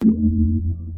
brute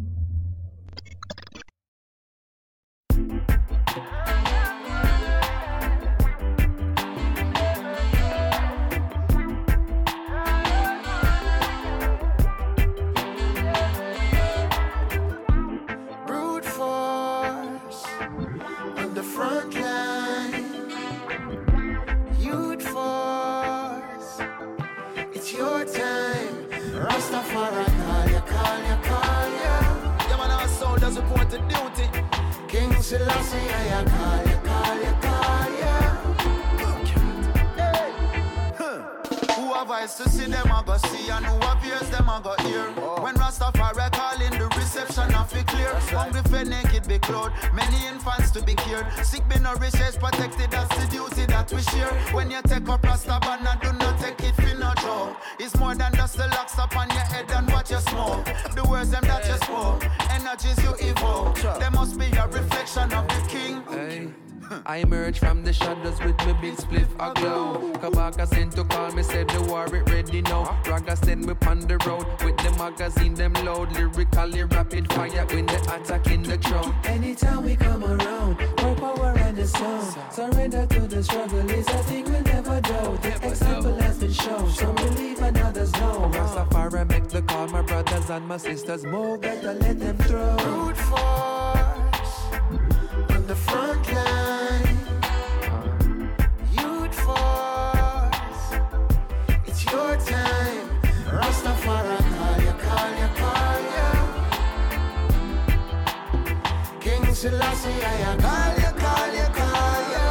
and my sisters move. Better let them through. Brute force on the front line. Youth force, it's your time. Rastafari call you, call you, call you. King Selassie, I call you, call you, call you.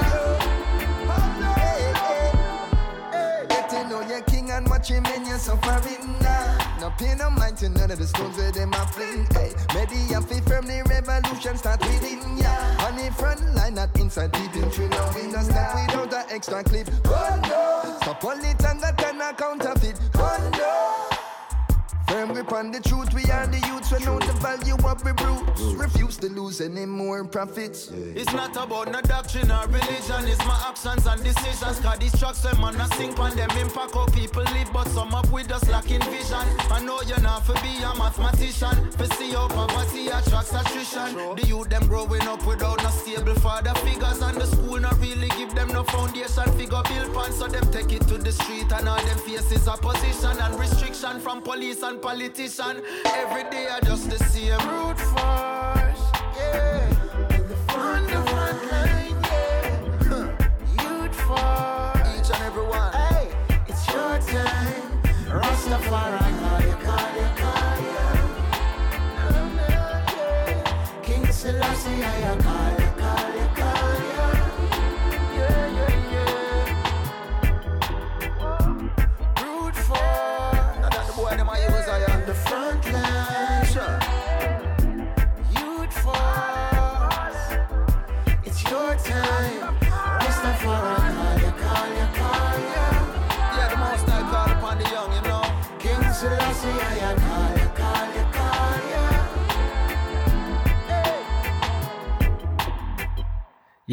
Get to know your king and watch him in your suffering now. Pay no mind to none of the stones where them a fling. Hey, media fi firm the revolution start within ya. On the front line, not inside deep in no we no step without a extra clip. Oh no, stop all it and that can a counterfeit. Oh no. Firm grip on the truth, we are the youths, we know the value of the roots. Refuse to lose any more profits. It's not about no doctrine or religion, it's my actions and decisions. Cause these tracks, them man, a sink on them impact how people live, but some up with us lacking vision. I know you're not for be a mathematician, for see how poverty attracts attrition. The youth, them growing up without no stable father figures, and the school not really give them no foundation figure build pan, so them take it to the street, and all them faces opposition and restriction from police and politician. Every day I just the same Brute force,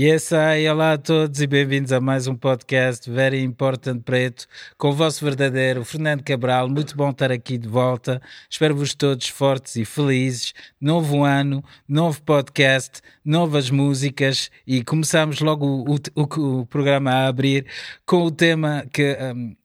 Yes, ai, olá a todos e bem-vindos a mais um podcast Very Important Preto com o vosso verdadeiro Fernando Cabral. Muito bom estar aqui de volta. Espero-vos todos fortes e felizes. Novo ano, novo podcast, novas músicas e começamos logo o, o, o programa a abrir com o tema que. hum,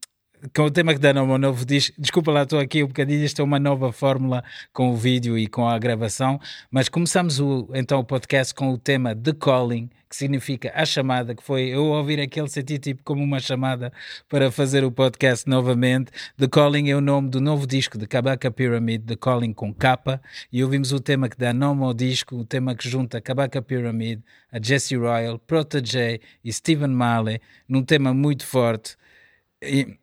com o tema que dá nome ao novo disco. Desculpa lá, estou aqui um bocadinho. Isto é uma nova fórmula com o vídeo e com a gravação. Mas começamos o, então o podcast com o tema The Calling, que significa a chamada, que foi eu ouvir aquele sentir tipo como uma chamada para fazer o podcast novamente. The Calling é o nome do novo disco de Kabaka Pyramid, The Calling com capa. E ouvimos o tema que dá nome ao disco, o tema que junta Kabaka Pyramid, a Jesse Royal, Protege e Stephen Marley, num tema muito forte. E,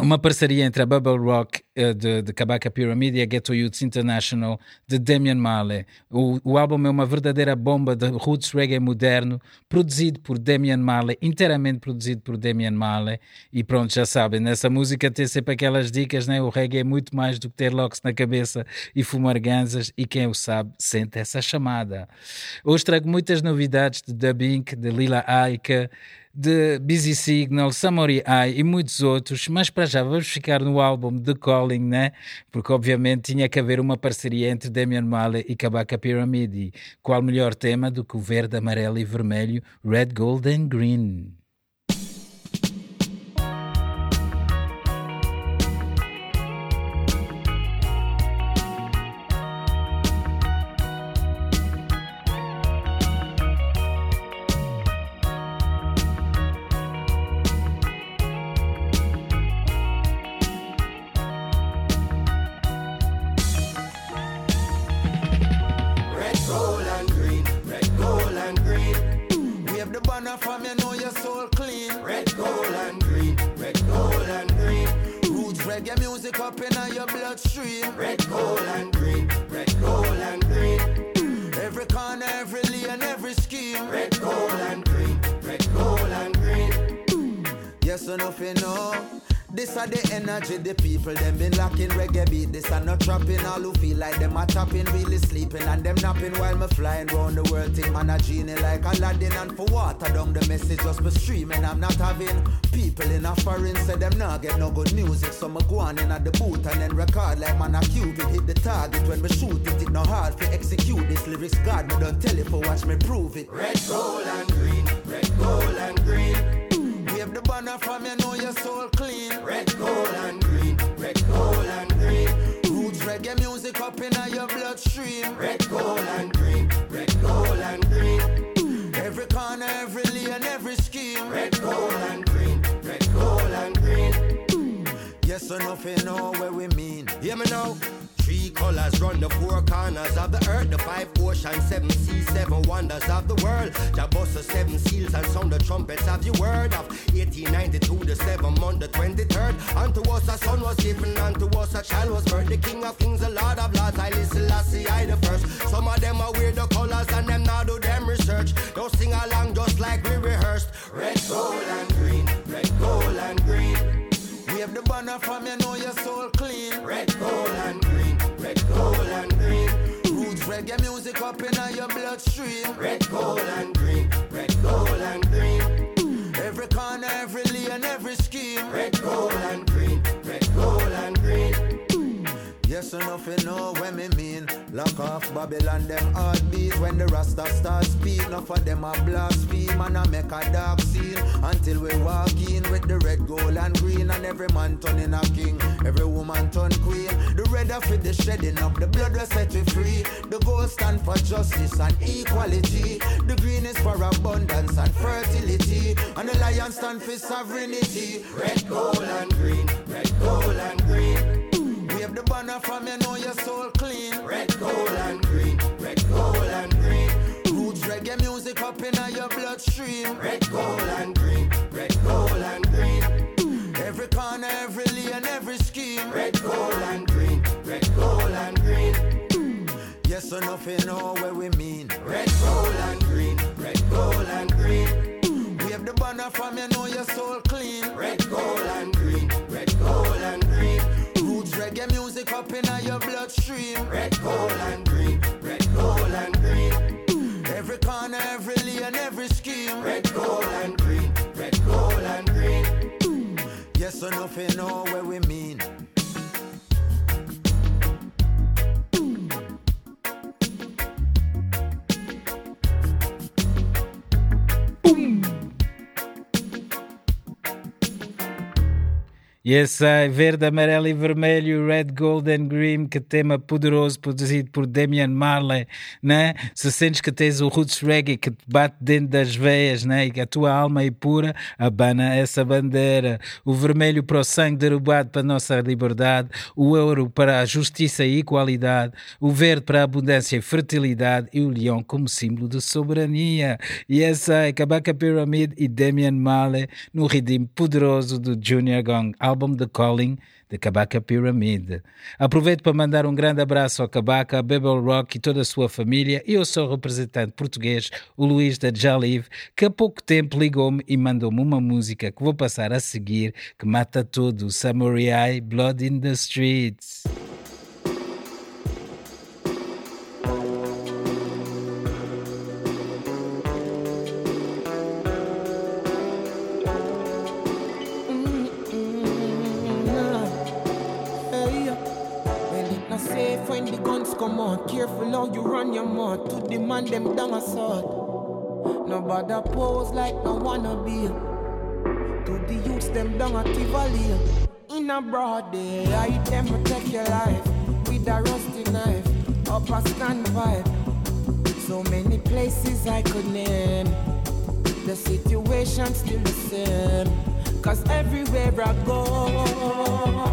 uma parceria entre a Bubble Rock eh, de, de Kabaka Pyramid e a Ghetto Youths International de Damian Marley. O, o álbum é uma verdadeira bomba de roots reggae moderno, produzido por Damian Marley, inteiramente produzido por Damian Marley. E pronto, já sabem, nessa música tem sempre aquelas dicas, né? o reggae é muito mais do que ter locks na cabeça e fumar ganzas, e quem o sabe sente essa chamada. Hoje trago muitas novidades de Dub Inc., de Lila Aika, de Busy Signal, Samurai Eye e muitos outros, mas para já vamos ficar no álbum The Calling né? Porque obviamente tinha que haver uma parceria entre Damian Marley e Kabaka Pyramid. Qual melhor tema do que o verde, amarelo e vermelho, Red, Gold and Green? Reggae music up in your bloodstream. Red, gold, and green. Red, gold, and green. Every corner, every lane, every scheme. Red, gold, and green. Red, gold, and green. Yes or nothing, no. This are the energy, the people them been locking reggae beat. This are not trapping, all who feel like them are tapping, really sleeping and them napping while me flying round the world. Think man a genie like Aladdin and for water down the message just be streaming. I'm not having people in a foreign say them not get no good music, so me go on in at the booth and then record like man a cupid hit the target when we shoot it. It no hard to execute this lyrics. God me don't tell it for watch me prove it. Red, gold and green, red, gold and green. The banner from you know your soul clean. Red, gold, and green. Red, gold, and green. Roots reggae music up in your bloodstream. Red, gold, and green. Red, gold, and green. Every corner, every lane, every scheme. Red, gold, and green. Red, gold, and green. Yes or nothing, know where we mean. Hear me now. Three colors run the four corners of the earth, the five oceans, seven seas, seven wonders of the world. Jabossa, seven seals, and sound the trumpets of the word of 1892, the seventh month, the 23rd. Unto us a son was given, unto us a child was birthed. The king of kings, the lord of lords, I listen, Lassie, I the first. Some of them are weird, the colors, and them now do them research. Don't sing along just like we rehearsed. Red, gold, and green, red, gold, and green. Wave the banner from your your Yes or nothing know when me mean. Lock off Babylon them heartbeat When the Rasta start speak Enough of them a blaspheme And I make a dark scene. Until we walk in With the red, gold and green And every man turning a king. Every woman turn queen. The red are for the shedding of The blood will set we free. The gold stand for justice and equality. The green is for abundance and fertility. And the lion stand for sovereignty. Red, gold and green. Red, gold and green the banner from you know your soul clean. Red, gold, and green. Red, gold, and green. Roots reggae music up in your bloodstream. Red, gold, and green. Red, gold, and green. Every corner, every lane, every scheme. Red, gold, and green. Red, gold, and green. Yes or nothing know where we mean. Red, gold, and green. Red, gold, and green. Wave the banner from you know your soul clean. Red, gold, and green. Music up in your bloodstream. Red, gold, and green. Red, gold, and green. Every corner, every lane, every scheme. Red, gold, and green. Red, gold, and green. Yes or nothing know where we mean. Yes, ai, verde, amarelo e vermelho, red, gold and green, que tema poderoso produzido por Damian Marley, né? Se sentes que tens o roots reggae que te bate dentro das veias, né? E que a tua alma é pura, abana essa bandeira. O vermelho para o sangue derrubado para a nossa liberdade, o ouro para a justiça e igualdade, o verde para a abundância e fertilidade e o leão como símbolo de soberania. Yes, ai, Kabaka Pyramid e Damian Marley no ritmo poderoso do Junior Gong, álbum The Calling de Kabaka Pyramid. Aproveito para mandar um grande abraço ao Kabaka, a Bebel Rock e toda a sua família e ao seu representante português, o Luís da Jaliv, que há pouco tempo ligou-me e mandou-me uma música que vou passar a seguir, que mata tudo, Samurai Blood in the Streets. Come. Careful how you run your mouth. To the man them down a sword. Nobody pose like no wanna be. To the youths them down a Tivoli. In a broad day, I them protect your life with a rusty knife. Up a standpipe. So many places I could name. The situation still the same. Cause everywhere I go,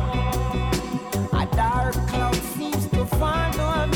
seems to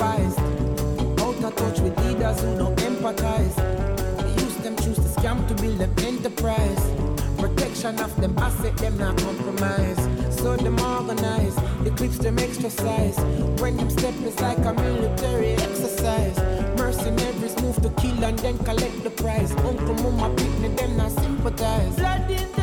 incentivized, out of touch with leaders who don't empathize. They use them, choose to scam to build an enterprise. Protection of them asset, them not compromise. So them organize, the clips them exercise. When them step is like a military exercise. Mercenaries move to kill and then collect the prize. Uncle, mama, picnic, them not sympathize. Blood in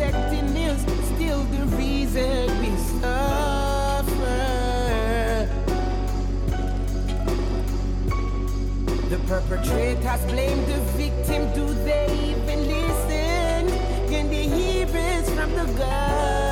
protecting is still the reason we suffer. The perpetrators blame the victim. Do they even listen? Can they hear it from the gutter?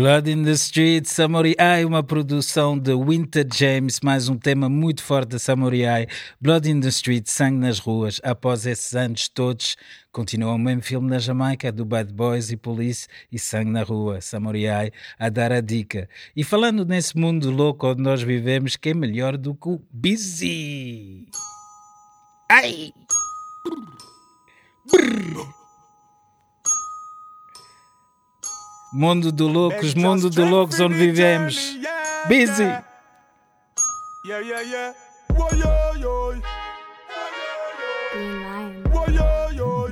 Blood in the Street, Samurai, uma produção de Winter James, mais um tema muito forte da Samurai. Blood in the Street, sangue nas ruas. Após esses anos todos, continua o mesmo filme na Jamaica, do Bad Boys e Police e Sangue na Rua, Samurai, a dar a dica. E falando nesse mundo louco onde nós vivemos, quem é melhor do que o Busy? Ai! Mundo do loucos, mundo do loucos onde vivemos. Busy! Yeah, yeah, yeah. Whoa, yo, yo. Green Lion. Whoa, yo, yo.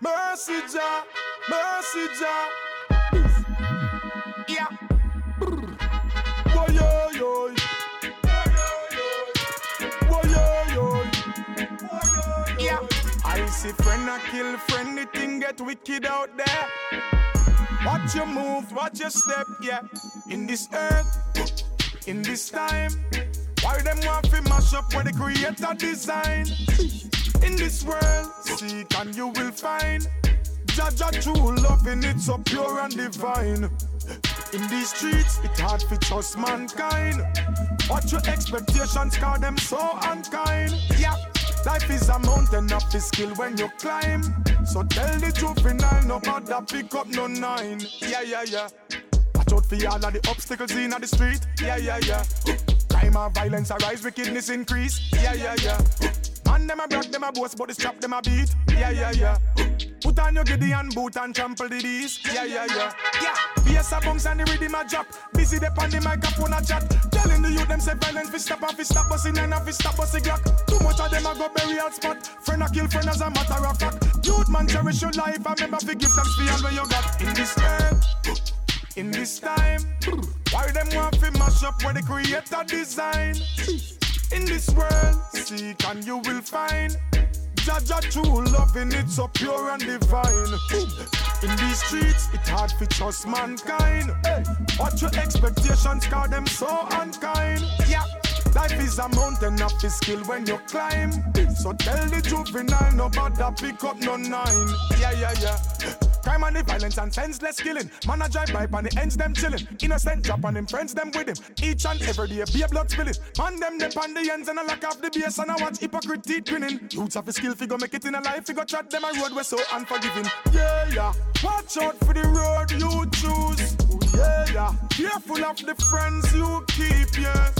Mercy, Jah. Mercy, Jah. Yeah. Whoa, yo, yo. See friend a kill friend, the thing get wicked out there. Watch your move, watch your step, yeah. In this earth, in this time. Why them want to mash up where the creator design? In this world, seek and you will find. Judge a true love in it so pure and divine. In these streets, it's hard to trust mankind. Watch your expectations, cause them so unkind. Yeah, life is a mountain of the skill when you climb. So tell the I no bother pick up no nine. Yeah, yeah, yeah. Watch out for all of the obstacles in the street. Yeah, yeah, yeah. Crime and violence arise, wickedness increase. Yeah, yeah, yeah. Man, them a brag, them a boast, but the strap them a beat. Yeah, yeah, yeah. Put on your Gideon boot and trample the D's. Yeah, yeah, yeah. Yeah. Bass a bounce and the rhythm a drop. Busy the on the microphone a chat. Telling the youth them say violence fi stop and fi stop busting and fi stop busting glock. Too much of them a go out spot. Friend a kill friend as a matter of fact. Youth man cherish your life and remember fi give thanks fi all you got in this earth. In this time, why them want fi mash up where the creator design? In this world, seek and you will find. Jaja true loving it so pure and divine. In these streets, it's hard to trust mankind. Hey, what your expectations, cause them so unkind. Yeah. Life is a mountain of the skill when you climb. So tell the juvenile, nobody pick up no nine. Yeah, yeah, yeah. Crime and the violence and senseless killing. Man a drive by and the ends them chilling. Innocent drop and him friends them with him. Each and every day be a blood spilling. Man them them on the ends and I lock off the base and I watch hypocrite teeth grinning. Roots of a skill figure make it in a life figure trot them a road we're so unforgiving. Yeah, yeah. Watch out for the road you choose. Yeah, yeah. Careful of the friends you keep, yeah.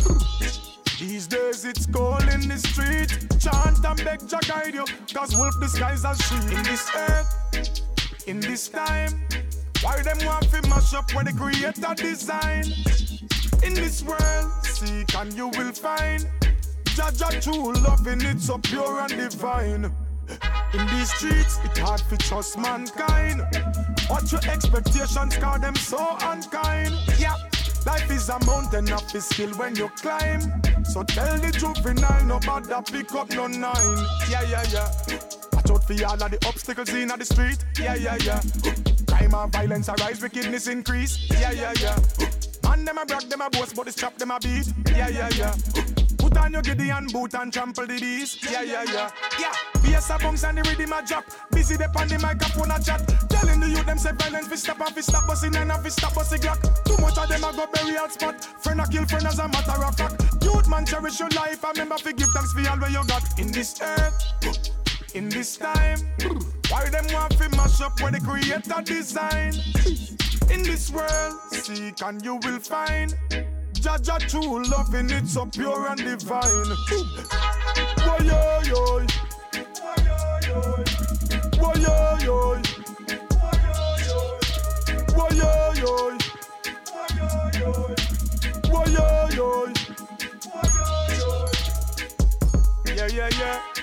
These days it's cold in the street. Chant and beg Jah guide you. Cause wolf disguise as sheep. In this earth, in this time. Why them want to mash up where the creator design? In this world, seek and you will find. Jah Jah true loving it so pure and divine. In these streets, it's hard to trust mankind. What your expectations, cause them so unkind. Yeah. Life is a mountain of the skill when you climb. So tell the juvenile, nobody pick up no nine. Yeah, yeah, yeah. Watch out for all of the obstacles in the street. Yeah, yeah, yeah. Crime and violence arise, wickedness increase. Yeah, yeah, yeah. Man, them a brag, them a boast, but the strap them a beat. Yeah, yeah, yeah. Put on your Gideon boot and trample the D's. Yeah, yeah, yeah. Yeah. Bass a bounce and the rhythm a drop. Busy the on the microphone a chat. Telling the youth them say violence fi stop and fi stop busting and fi stop busting glock. Too much of them a go out spot. Friend a kill friend as a matter of fact. Youth man cherish your life and remember fi give thanks for all where you got in this earth. In this time, why them want fi mash up where the creator design? In this world, seek and you will find. Jah Jah true loving it so pure and divine. Boy, yo, yo. Boy, yo, yo. Yo, yo. Yo, yo. Yeah, yeah, yeah.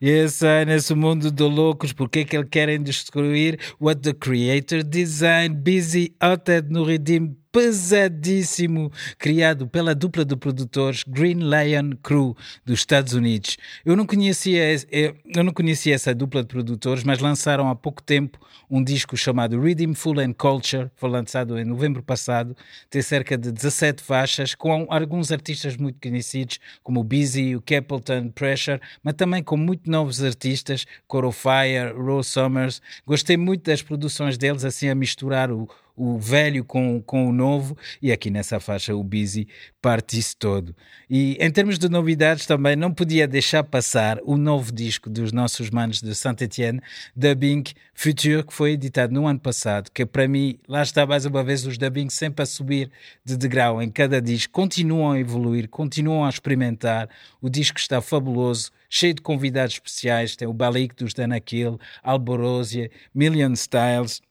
E esse é mundo de loucos, porque é que eles querem destruir? What the creator design, busy outed no ritmo pesadíssimo criado pela dupla de produtores Green Lion Crew dos Estados Unidos. Eu não conhecia eu não conhecia essa dupla de produtores, mas lançaram há pouco tempo um disco chamado Rhythm Full and Culture, foi lançado em novembro passado, tem cerca de 17 faixas com alguns artistas muito conhecidos como o Busy, o Capleton, Pressure, mas também com muito novos artistas, Coro Fire, Rose Summers. Gostei muito das produções deles assim a misturar o o velho com, com o novo, e aqui nessa faixa o Busy parte isso todo. E em termos de novidades também não podia deixar passar o novo disco dos nossos manos de Saint-Etienne, Dubbing Future, que foi editado no ano passado, que para mim, lá está mais uma vez os dubbing sempre a subir de degrau em cada disco, continuam a evoluir, continuam a experimentar, o disco está fabuloso, cheio de convidados especiais, tem o Balik dos Danakil, Alborosia, Million Styles,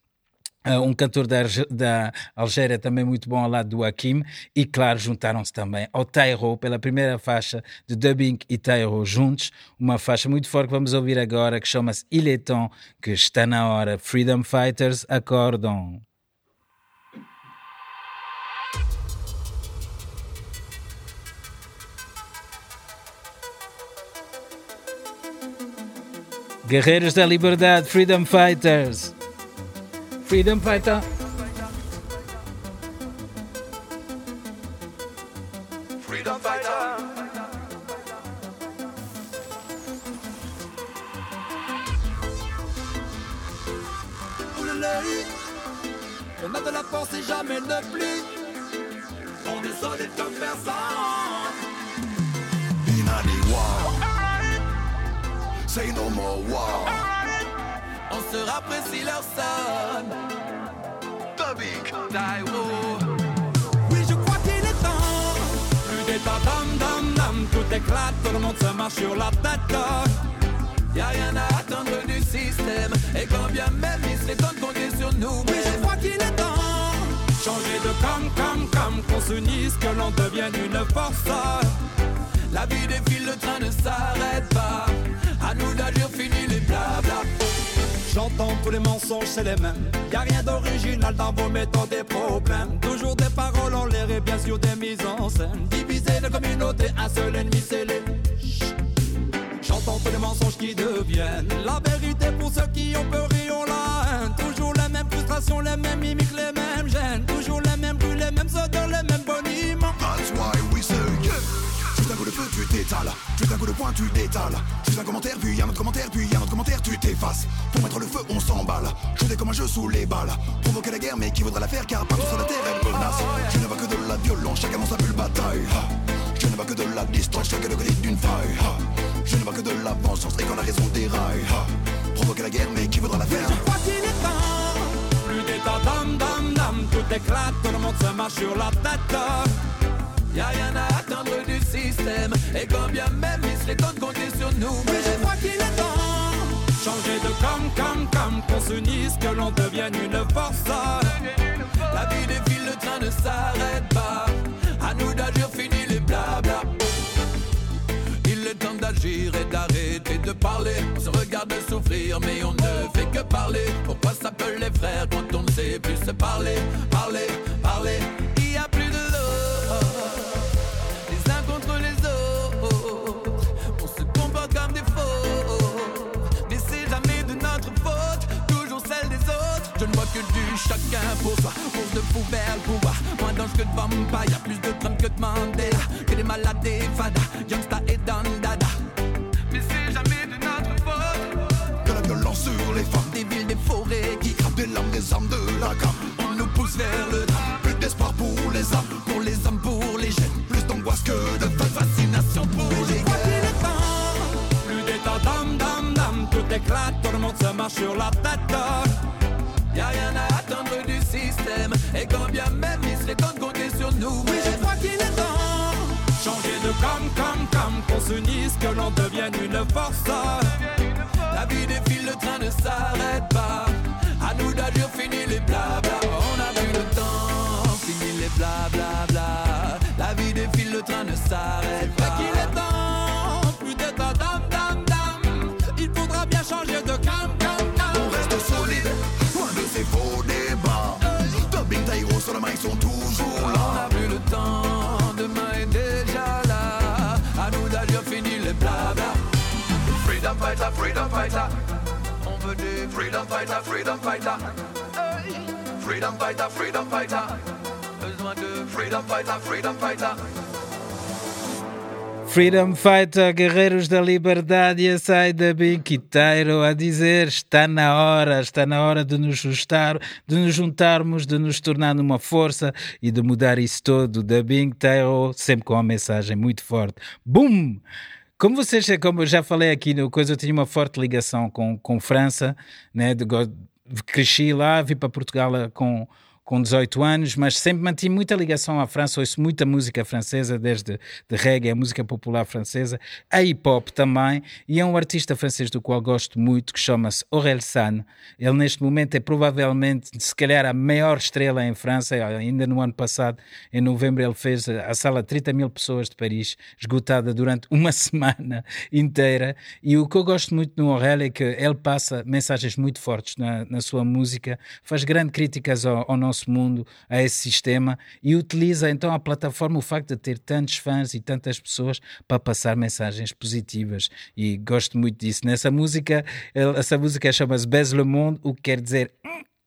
um cantor da, da Algéria também muito bom ao lado do Hakim e claro juntaram-se também ao Tairo pela primeira faixa de dubbing e Tairo juntos uma faixa muito forte que vamos ouvir agora que chama-se Il est temps que está na hora. Freedom Fighters acordam. Guerreiros da Liberdade Freedom Fighters freedom fighter. Freedom fighter. On a de la force et jamais ne plie. On est solide comme personne. Inani war. Say no more war. On se rapprécie leur son. Dubbing. Tyro. Oui, je crois qu'il est temps. Plus d'état dam dam dam. Tout éclate, tout le monde se marche sur la tête. Y'a rien à attendre du système. Et quand bien même il serait temps de compter sur nous. Oui, je crois qu'il est temps. Changer de cam, cam, cam. Qu'on s'unisse, que l'on devienne une force. La vie défile, le train ne s'arrête pas. À nous d'agir, fini les blabla. J'entends tous les mensonges, c'est les mêmes. Y a rien d'original dans vos méthodes et problèmes. Toujours des paroles en l'air et bien sûr des mises en scène. Diviser la communauté, un seul ennemi, c'est les. J'entends tous les mensonges qui deviennent la vérité pour ceux qui ont peur et ont la haine. Toujours les mêmes frustrations, les mêmes mimiques, les mêmes gènes. Toujours les mêmes bruits, les mêmes odeurs, les mêmes boniments. That's why we say yeah. Coup de feu, tu t'étales. Juste un coup de poing, tu détales. Juste un commentaire, puis un autre commentaire, puis un autre commentaire, tu t'effaces. Pour mettre le feu, on s'emballe. Jouer comme un jeu sous les balles. Provoquer la guerre, mais qui voudra la faire, car partout sur la terre, elle menace. Je ne vois que de la violence, chacun dans sa bulle bataille. Je ne vois que de la distance, chacun de côté d'une faille. Je ne vois que de la vengeance, et quand la raison déraille. Provoquer la guerre, mais qui voudra la faire? Je. Plus d'état dam dam dam. Tout éclate, le monde se marche sur la tête. Y'a rien à attendre du système. Et quand bien même il serait temps de compter sur nous. Mais je crois qu'il est temps. Changer de cam, cam, cam. Qu'on s'unisse, que l'on devienne une force. La vie défile, le train ne s'arrête pas. À nous d'agir, fini les blabla. Il est temps d'agir et d'arrêter de parler. On se regarde souffrir, mais on ne fait que parler. Pourquoi s'appeler frère quand on ne sait plus se parler? Parler, parler. Chacun pour soi. Pour de fous vers le pouvoir. Moins d'anges que de vampires. Y'a plus de Trump que de Mandela. Que des malades et fada. Youngsta et Dandada. Mais c'est jamais de notre faute. Que la violence sur les femmes, Des villes, des forêts qui crame des larmes, des armes de la gamme. on nous pousse vers le drame. Plus d'espoir pour les âmes, Pour les hommes, pour les jeunes. plus d'angoisse que de fête. Fascination pour les gars. Plus d'état dam dam dam. Tout éclate, tout le monde se marche sur la tête. Y'a rien à attendre du système. Et quand bien même il serait temps de compter sur nous. Oui, je crois qu'il est temps. Changer de cam, cam, cam. Qu'on s'unisse, que l'on devienne une force. La vie défile, le train ne s'arrête pas. À nous d'agir, fini les blabla. On a vu le temps, fini les blabla bla. La vie défile, le train ne s'arrête pas. Freedom fighter. On veut des freedom fighter, freedom fighter. Hey. Freedom fighter, freedom fighter. Besoin de freedom fighter, freedom fighter. Freedom Fighter, Guerreiros da Liberdade, e sai da Binquiteiro a dizer está na hora, está na hora de nos juntar, de nos juntarmos, de nos tornar numa força e de mudar isso todo. Da Binquiteiro, sempre com uma mensagem muito forte. Boom! Como vocês, como eu já falei aqui no coisa, eu tinha uma forte ligação com, com França, né? De, cresci lá, vim para Portugal eh, com com 18 anos, mas sempre mantive muita ligação à França, ouço muita música francesa, desde de reggae, a música popular francesa, a hip hop também, e é um artista francês do qual gosto muito, que chama-se Aurel San. Ele neste momento é provavelmente, se calhar, a maior estrela em França, ainda no ano passado, em novembro, ele fez a sala de 30 mil pessoas de Paris, esgotada durante uma semana inteira, e o que eu gosto muito no Aurel é que ele passa mensagens muito fortes na, na sua música, faz grandes críticas ao, ao nosso mundo, a esse sistema e utiliza então a plataforma, o facto de ter tantos fãs e tantas pessoas para passar mensagens positivas e gosto muito disso. Nessa música, essa música chama-se Baise le Monde, o que quer dizer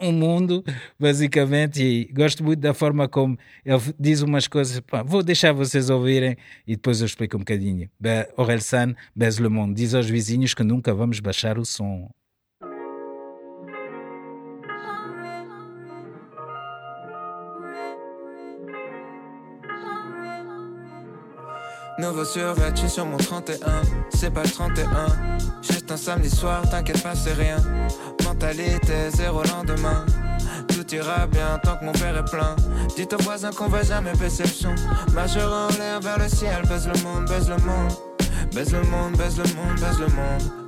um mundo, basicamente, e gosto muito da forma como ele diz umas coisas. Vou deixar vocês ouvirem e depois eu explico um bocadinho. Aurel San, Baise le Monde, diz aos vizinhos que nunca vamos baixar o som. Nouveau survêt, je suis sur mon 31. C'est pas le 31. Juste un samedi soir, t'inquiète pas, c'est rien. Mentalité, zéro lendemain. Tout ira bien tant que mon père est plein. Dites aux voisins qu'on va jamais son. Majeur en l'air vers le ciel, baise le monde, baise le monde. Baise le monde, baise le monde, baise le monde.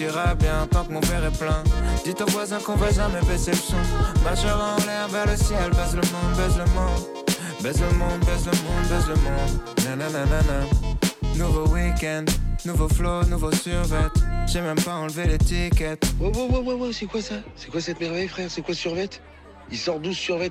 ira bien tant que mon verre est plein. Dites aux voisins qu'on va jamais baisser le son. Majeur en l'air vers le ciel, baise le monde, baise le monde. Baise le monde, baise le monde, baise le monde. Nanana. Nouveau week-end, nouveau flow, nouveau survêt. J'ai même pas enlevé l'étiquette. Ouais, ouais, ouais, ouais, c'est quoi ça? C'est quoi cette merveille, frère? C'est quoi survêt? Il sort 12 survêt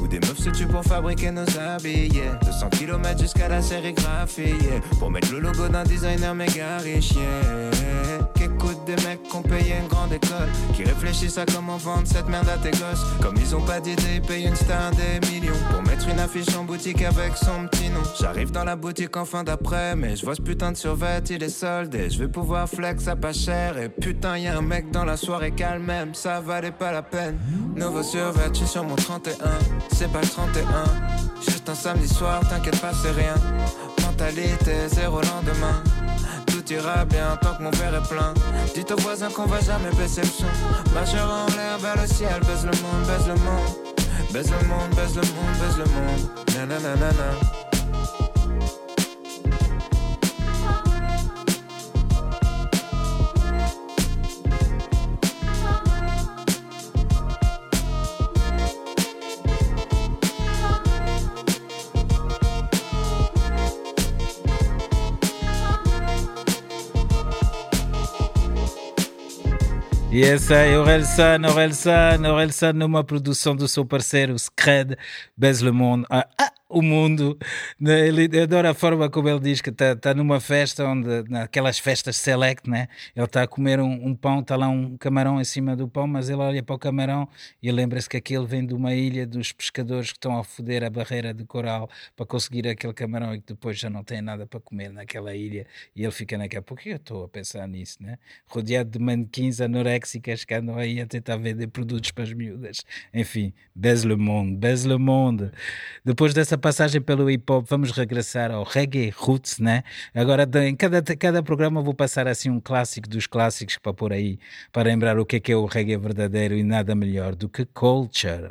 où des meufs se tuent pour fabriquer nos habits. 200 km jusqu'à la sérigraphie, pour mettre le logo d'un designer méga riche. Des mecs qui ont payé une grande école, qui réfléchissent à comment vendre cette merde à tes gosses. Comme ils ont pas d'idée, ils payent une star des millions pour mettre une affiche en boutique avec son petit nom. J'arrive dans la boutique en fin d'après, mais je vois ce putain de survêt, il est soldé. Je vais pouvoir flex à pas cher, et putain, y a un mec dans la soirée calme même, ça valait pas la peine. Nouveau survêt, sur mon 31. C'est pas le 31. Juste un samedi soir, t'inquiète pas, c'est rien. Mentalité, zéro lendemain. Tout ira bien tant que mon verre est plein. Dites aux voisins qu'on va jamais baisser le son. En l'air vers le ciel, baise le monde, baise le monde. Baise le monde, baise le monde, baise le monde. Nanana. Yes, aí, Orelsan, Orelsan, Orelsan numa produção do seu parceiro Scred, Bez Le Monde. Ah, ah, o mundo. Né? Ele adora a forma como ele diz que está tá numa festa, onde, naquelas festas select, né? ele está a comer um, um pão, está lá um camarão em cima do pão, mas ele olha para o camarão e lembra-se que aquele vem de uma ilha dos pescadores que estão a foder a barreira de coral para conseguir aquele camarão e que depois já não tem nada para comer naquela ilha. E ele fica naquela. Por que eu estou a pensar nisso? Né? Rodeado de manequins anoréxicas que andam aí a tentar vender produtos para as miúdas. Enfim, Bez le monde, Bez le monde. Depois dessa passagem pelo hip hop, vamos regressar ao reggae roots, né? Agora, em cada, cada programa, vou passar assim um clássico dos clássicos para pôr aí, para lembrar o que é, que é o reggae verdadeiro e nada melhor do que culture.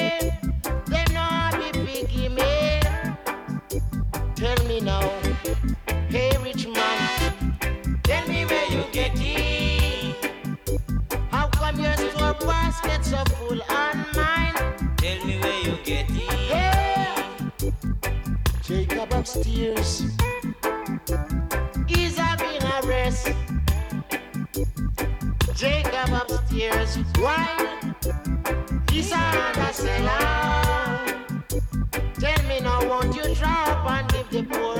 now, Hey, rich man, tell me where you get it. How come your store basket so full on mine? Tell me where you get it. Yeah. Jacob upstairs. He's having a rest. Jacob upstairs. Why? He's the cellar. Tell me now, won't you drop and give the poor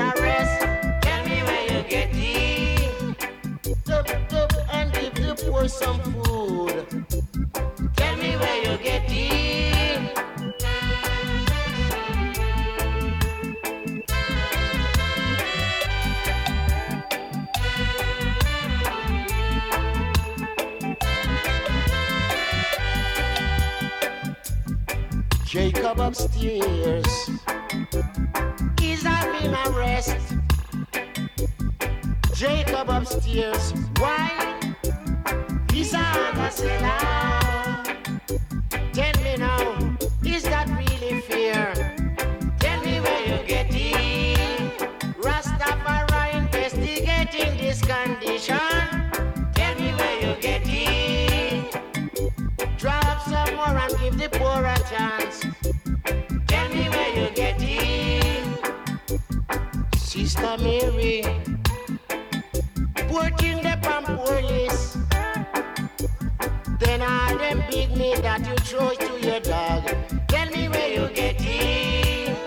some food. Tell me where you get it. Jacob upstairs. He's having a rest. Jacob upstairs. The poor a chance. Tell me where you get it. Sister Mary, working the pump police. Then all them big meat that you throw to your dog. Tell me where you get it.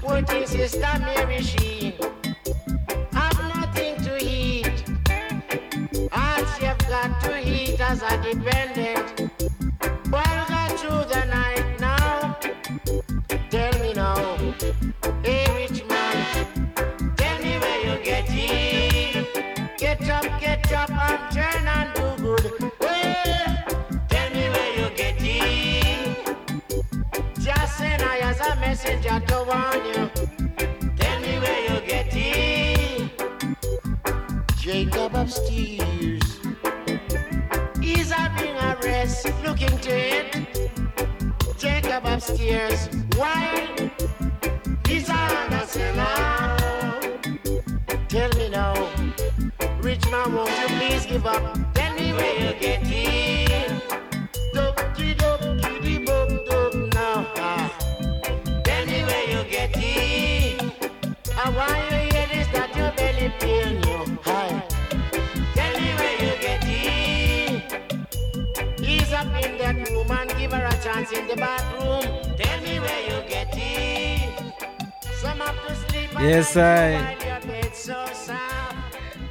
Working Sister Mary, she won't you please give up? Tell me where you get it. Dub, dee, dub, dee, dee, bub, dub, now. Ah. Tell me where you get. And why you hear this that your belly pain you? Hi. Tell me where you get it. Ease up in that room and give her a chance in the bathroom. Tell me where you get it. Some have to sleep Yes, I.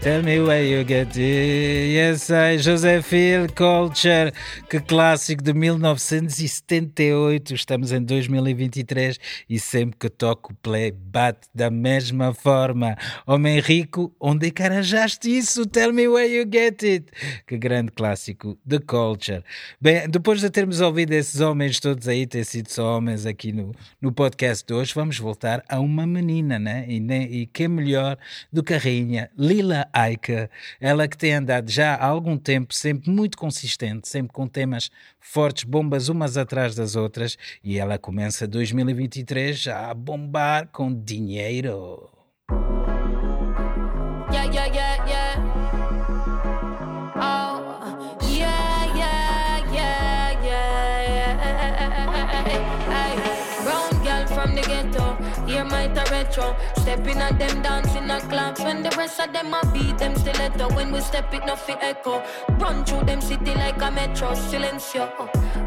Tell me where you get it. Yes, I. José Phil, Culture, que clássico de 1978. Estamos em 2023 e sempre que toco o play bate da mesma forma. Homem rico, onde é que arranjaste isso? Tell me where you get it. Que grande clássico de Culture. Bem, depois de termos ouvido esses homens todos aí, ter sido só homens aqui no, no podcast de hoje, vamos voltar a uma menina, né? E, ne- e que melhor do que a rainha Lila Aika, ela que tem andado já há algum tempo, sempre muito consistente, sempre com temas fortes, bombas umas atrás das outras, e ela começa 2023 já a bombar com dinheiro. Yeah, yeah, yeah. Ghetto, hear my retro. Stepping at them dancing a clocks when the rest of them a beat them stiletto. When we step it, nothing echo. Run through them city like a metro, silencio.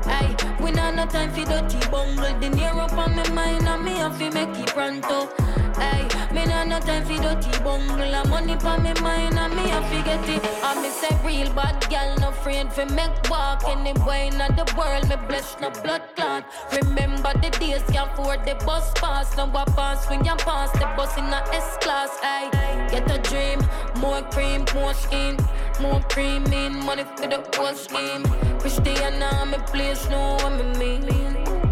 Hey, we not no time for dirty bungle. The near up on my mind and me have to make it pronto. Hey, me not no time for dirty bungle. A money on me mind and me to get it. I me say real bad gal, no afraid for make walk anywhere in the world. Me bless no blood clot. Remember the days can't afford the bus pass. Now I pass when you pass the bus in a S class. Hey, get a dream, more cream, more skin, more cream in money for the whole scheme. Christiana, me please know what me mean.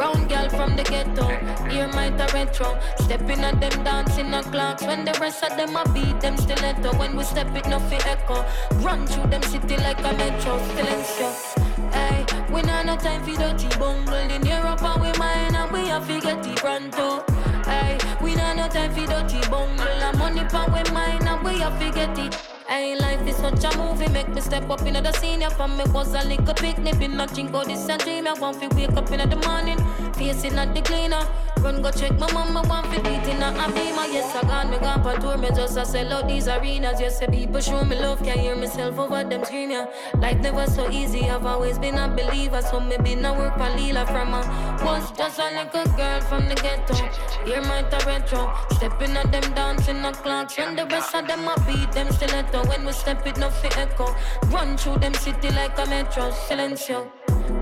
Brown girl from the ghetto, hear my retro. Stepping at them dancing a clocks. When the rest of them a beat them stiletto. When we step it, nothing echo. Run through them city like a metro, silencio. Hey, we not no time for dirty bungle in Europe and we mine and we have to get it pronto. Hey, we not no time for dirty bungle. The money pan we mine have to get it. Hey, life is such a movie, make me step up in the senior from me was a little picnic, been not drink all this and dream. I want to wake up in the morning, facing at the cleaner. Run go check my mama, want to beat in a beamer. Yes, I gone, me gone for tour, me just a sell out these arenas. Yes, the people show me love, can hear myself over them scream, yeah. Life never so easy, I've always been a believer, so me been a work for Lila from a was just a little girl from the ghetto. Hear my retro, stepping at them dancing the clocks, and the rest of them I beat them stiletto. When we step it, no fit echo. Run through them city like a metro, silencio.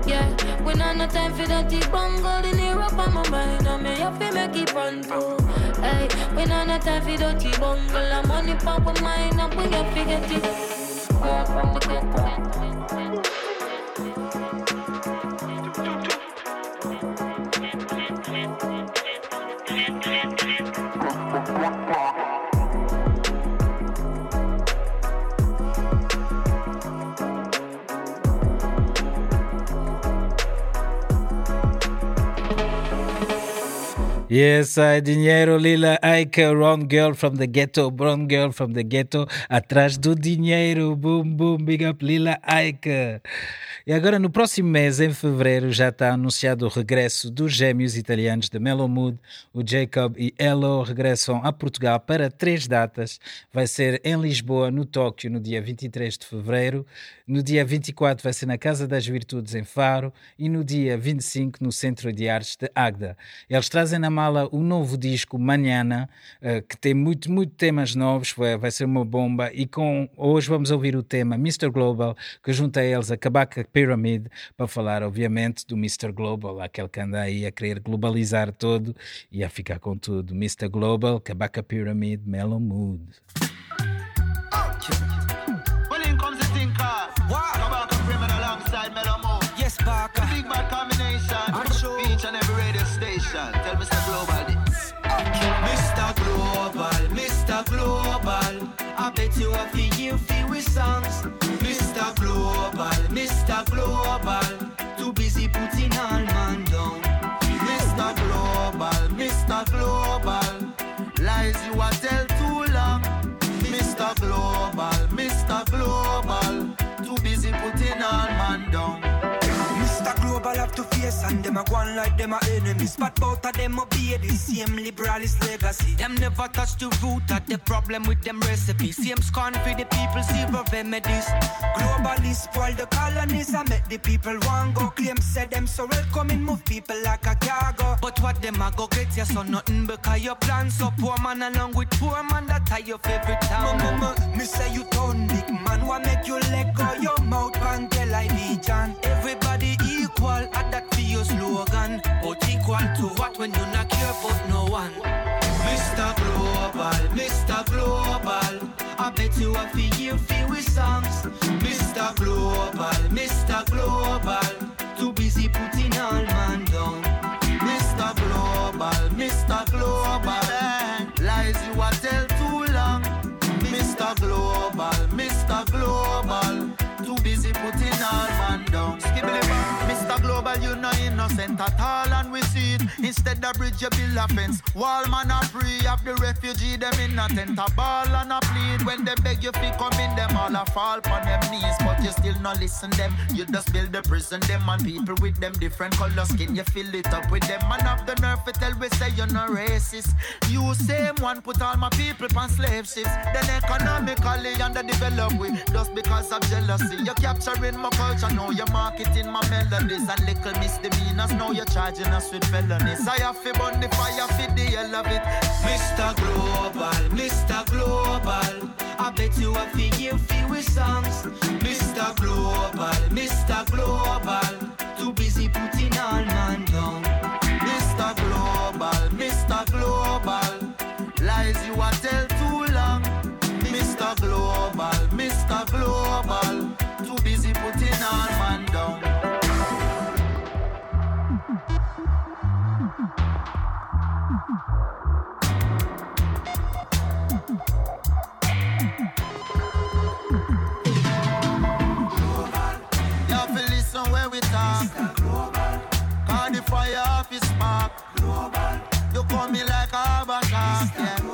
Yeah, we not no time for that deep bungle in Europe on my mind. I may have to make it run through. Hey, we not no time for that deep bungle. I'm money pop of mine, and we to get it. Girl from the ghetto. Yes, I dinheiro, Lila Iké, Ron Girl from the Ghetto, Brown Girl from the Ghetto, atrás do dinheiro, boom, boom, big up Lila Iké. E agora, no próximo mês, em fevereiro, já está anunciado o regresso dos gêmeos italianos de Melo Mood. O Jacob e Elo regressam a Portugal para três datas. Vai ser em Lisboa, no Tóquio, no dia 23 de fevereiro. No dia 24 vai ser na Casa das Virtudes, em Faro. E no dia 25, no Centro de Artes de Agda. Eles trazem na mala o novo disco, Manhana, eh, que tem muito, muito temas novos. Vai ser uma bomba. E com hoje vamos ouvir o tema Mr. Global, que junta a eles a Kabaka Pyramid para falar, obviamente, do Mr. Global, aquele que anda aí a querer globalizar tudo e a ficar com tudo. Mr. Global, Kabaka Pyramid, Mellow Mood. Well, in comes the thinker. Wow. Kabaka Pyramid alongside Mellow Mood. Yes, Parker. Big bad combination. I'm sure. Each and every radio station. Tell Mr. Global this. Mr. Global, Mr. Global. I bet you a you feel with songs. Global, Mr. Global. Have to face and them a go on like them a enemies. But both of them obey the same liberalist legacy. Them never touch the root of the problem with them recipes. Same scorn for the people, zero remedies. Globalists spoil the colonies and make the people want go. Claim say them so welcoming, move people like a cargo. But what them a go get you so nothing because your plan so poor man along with poor man that tie your favorite town. Mama, me say you turn big man, what make you let go your mouth and tell I vision. Everybody to what when you not care about no one. Mr. Global, Mr. Global. I bet you a feel feel with songs. Mr. Global, Mr. Global. Too busy putting all man down. Mr. Global, Mr. Global. Lies you are tell too long. Mr. Global, Mr. Global. Too busy putting all man down. Skibbly. Mr. Global, you no innocent at all, Instead of bridge, you build a fence. Wall man a free of the refugee, them in a tent a ball and a plead. When they beg you fi come in, them all a fall on them knees, but you still not listen them. You just build the prison, them and people with them different color skin. You fill it up with them, man have the nerve to tell we say you're not racist. You same one put all my people on slave ships. Then economically underdeveloped we just because of jealousy. You're capturing my culture, now you're marketing my melodies and little misdemeanors. Now you're charging us with felonies. I have to burn the fire for the hell of it. Mr. Global, Mr. Global. I bet you a feel feel with songs. Mr. Global, Mr. Global. Too busy putting all man down. Mr. Global, Mr. Global. Lies you a tell too long. Mr. Global, Mr. Global. You have to listen where we talk. Cause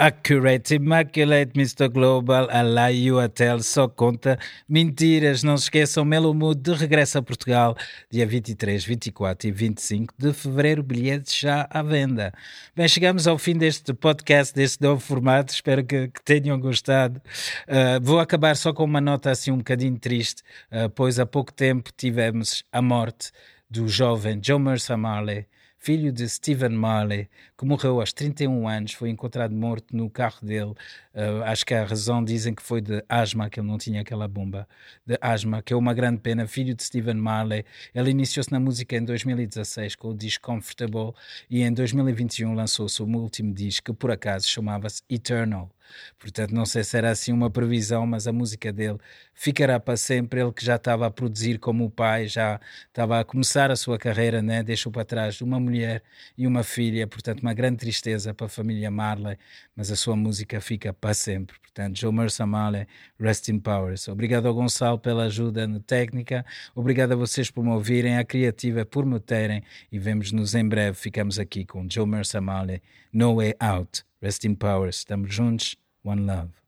Accurate, Immaculate, Mr. Global, Allow You Hotel, só conta mentiras. Não se esqueçam, Melo Mood de regresso a Portugal, dia 23, 24 e 25 de fevereiro, bilhetes já à venda. Bem, chegamos ao fim deste podcast, deste novo formato, espero que, que tenham gostado. Uh, vou acabar só com uma nota assim um bocadinho triste, uh, pois há pouco tempo tivemos a morte do jovem Joe Mercer Marley, filho de Stephen Marley, que morreu aos 31 anos, foi encontrado morto no carro dele. Uh, acho que a razão dizem que foi de asma, que ele não tinha aquela bomba de asma, que é uma grande pena. Filho de Stephen Marley, ele iniciou-se na música em 2016 com o disco Comfortable e em 2021 lançou o seu último disco, que por acaso chamava-se Eternal. Portanto, não sei se era assim uma previsão, mas a música dele ficará para sempre. Ele que já estava a produzir como o pai, já estava a começar a sua carreira, né? deixou para trás uma mulher e uma filha, portanto, uma grande tristeza para a família Marley, mas a sua música fica para sempre. Portanto, Joe Mercer Marley, Rest in Powers. Obrigado ao Gonçalo pela ajuda na técnica, obrigado a vocês por me ouvirem, à Criativa por me terem e vemos-nos em breve. Ficamos aqui com Joe Mercer Marley, No Way Out. Rest in Powers. Estamos juntos. One love.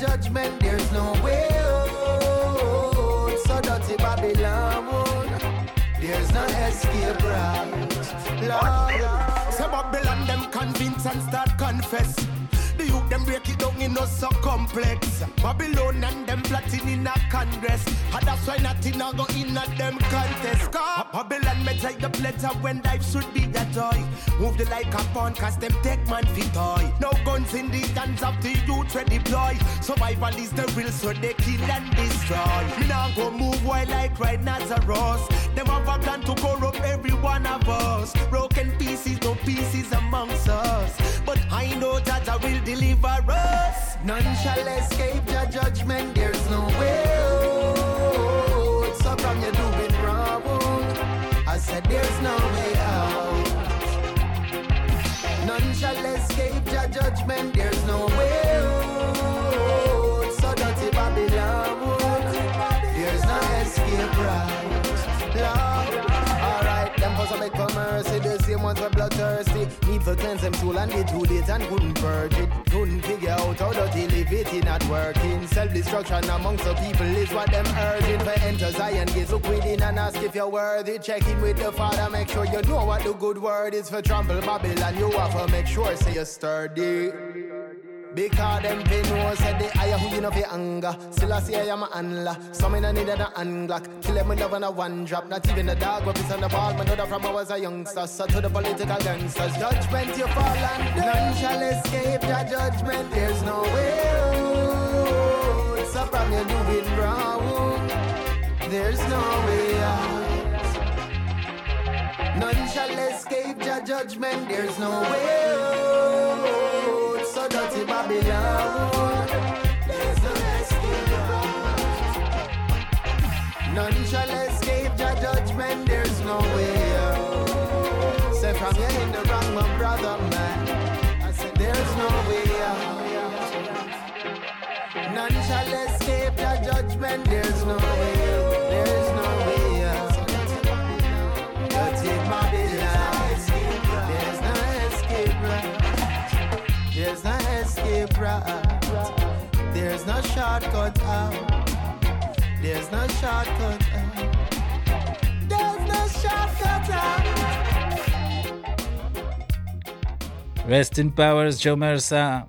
Judgment, there's no way out. So dirty Babylon, there's no escape route. Lord, so Babylon them convince and start confess. Youth them break it down in no so complex. Babylon and them plotting in a congress. And that's why nothing a go in a them contest. Cause Babylon may take the pleasure when life should be a joy. Move the like a pawn cause them take man fit toy. No guns in the hands of the youth when deploy. Survival is the real so they kill and destroy. Me now go move while like Nazareth. Them have a plan to corrupt every one of us. Broken pieces, no pieces amongst us. But I know that I will deliver us. None shall escape your judgment, there's no way out. So from you doing wrong, I said there's no way out. None shall escape your judgment, there's no way them soul and get too late and couldn't purge it. Couldn't figure out how dirty live it, not working. Self-destruction amongst the people is what them urging. For enter Zion gates, look within and ask if you're worthy. Check in with the Father, make sure you know what the good word is for trample Babylon. You have to make sure say you're sturdy. Because them pay no said the higher who you know fi anger. Still I see I am a handler. Some in a need a unglock. Kill them with love and a one drop. Not even the dog what is on the ball. Know that from I was a youngster. So to the political gangsters. Judgment you fall under. None shall escape your judgment. There's no way out. So from you doing wrong. There's no way out. None shall escape your judgment. There's no way out. There's no escape None shall escape your judgment. There's no way from in the wrong, my brother, man. I said there's no way. None shall escape your judgment. There's no shortcut out. There's no shortcut out. There's no shortcut out. Rest in Powers, Jo Mersa.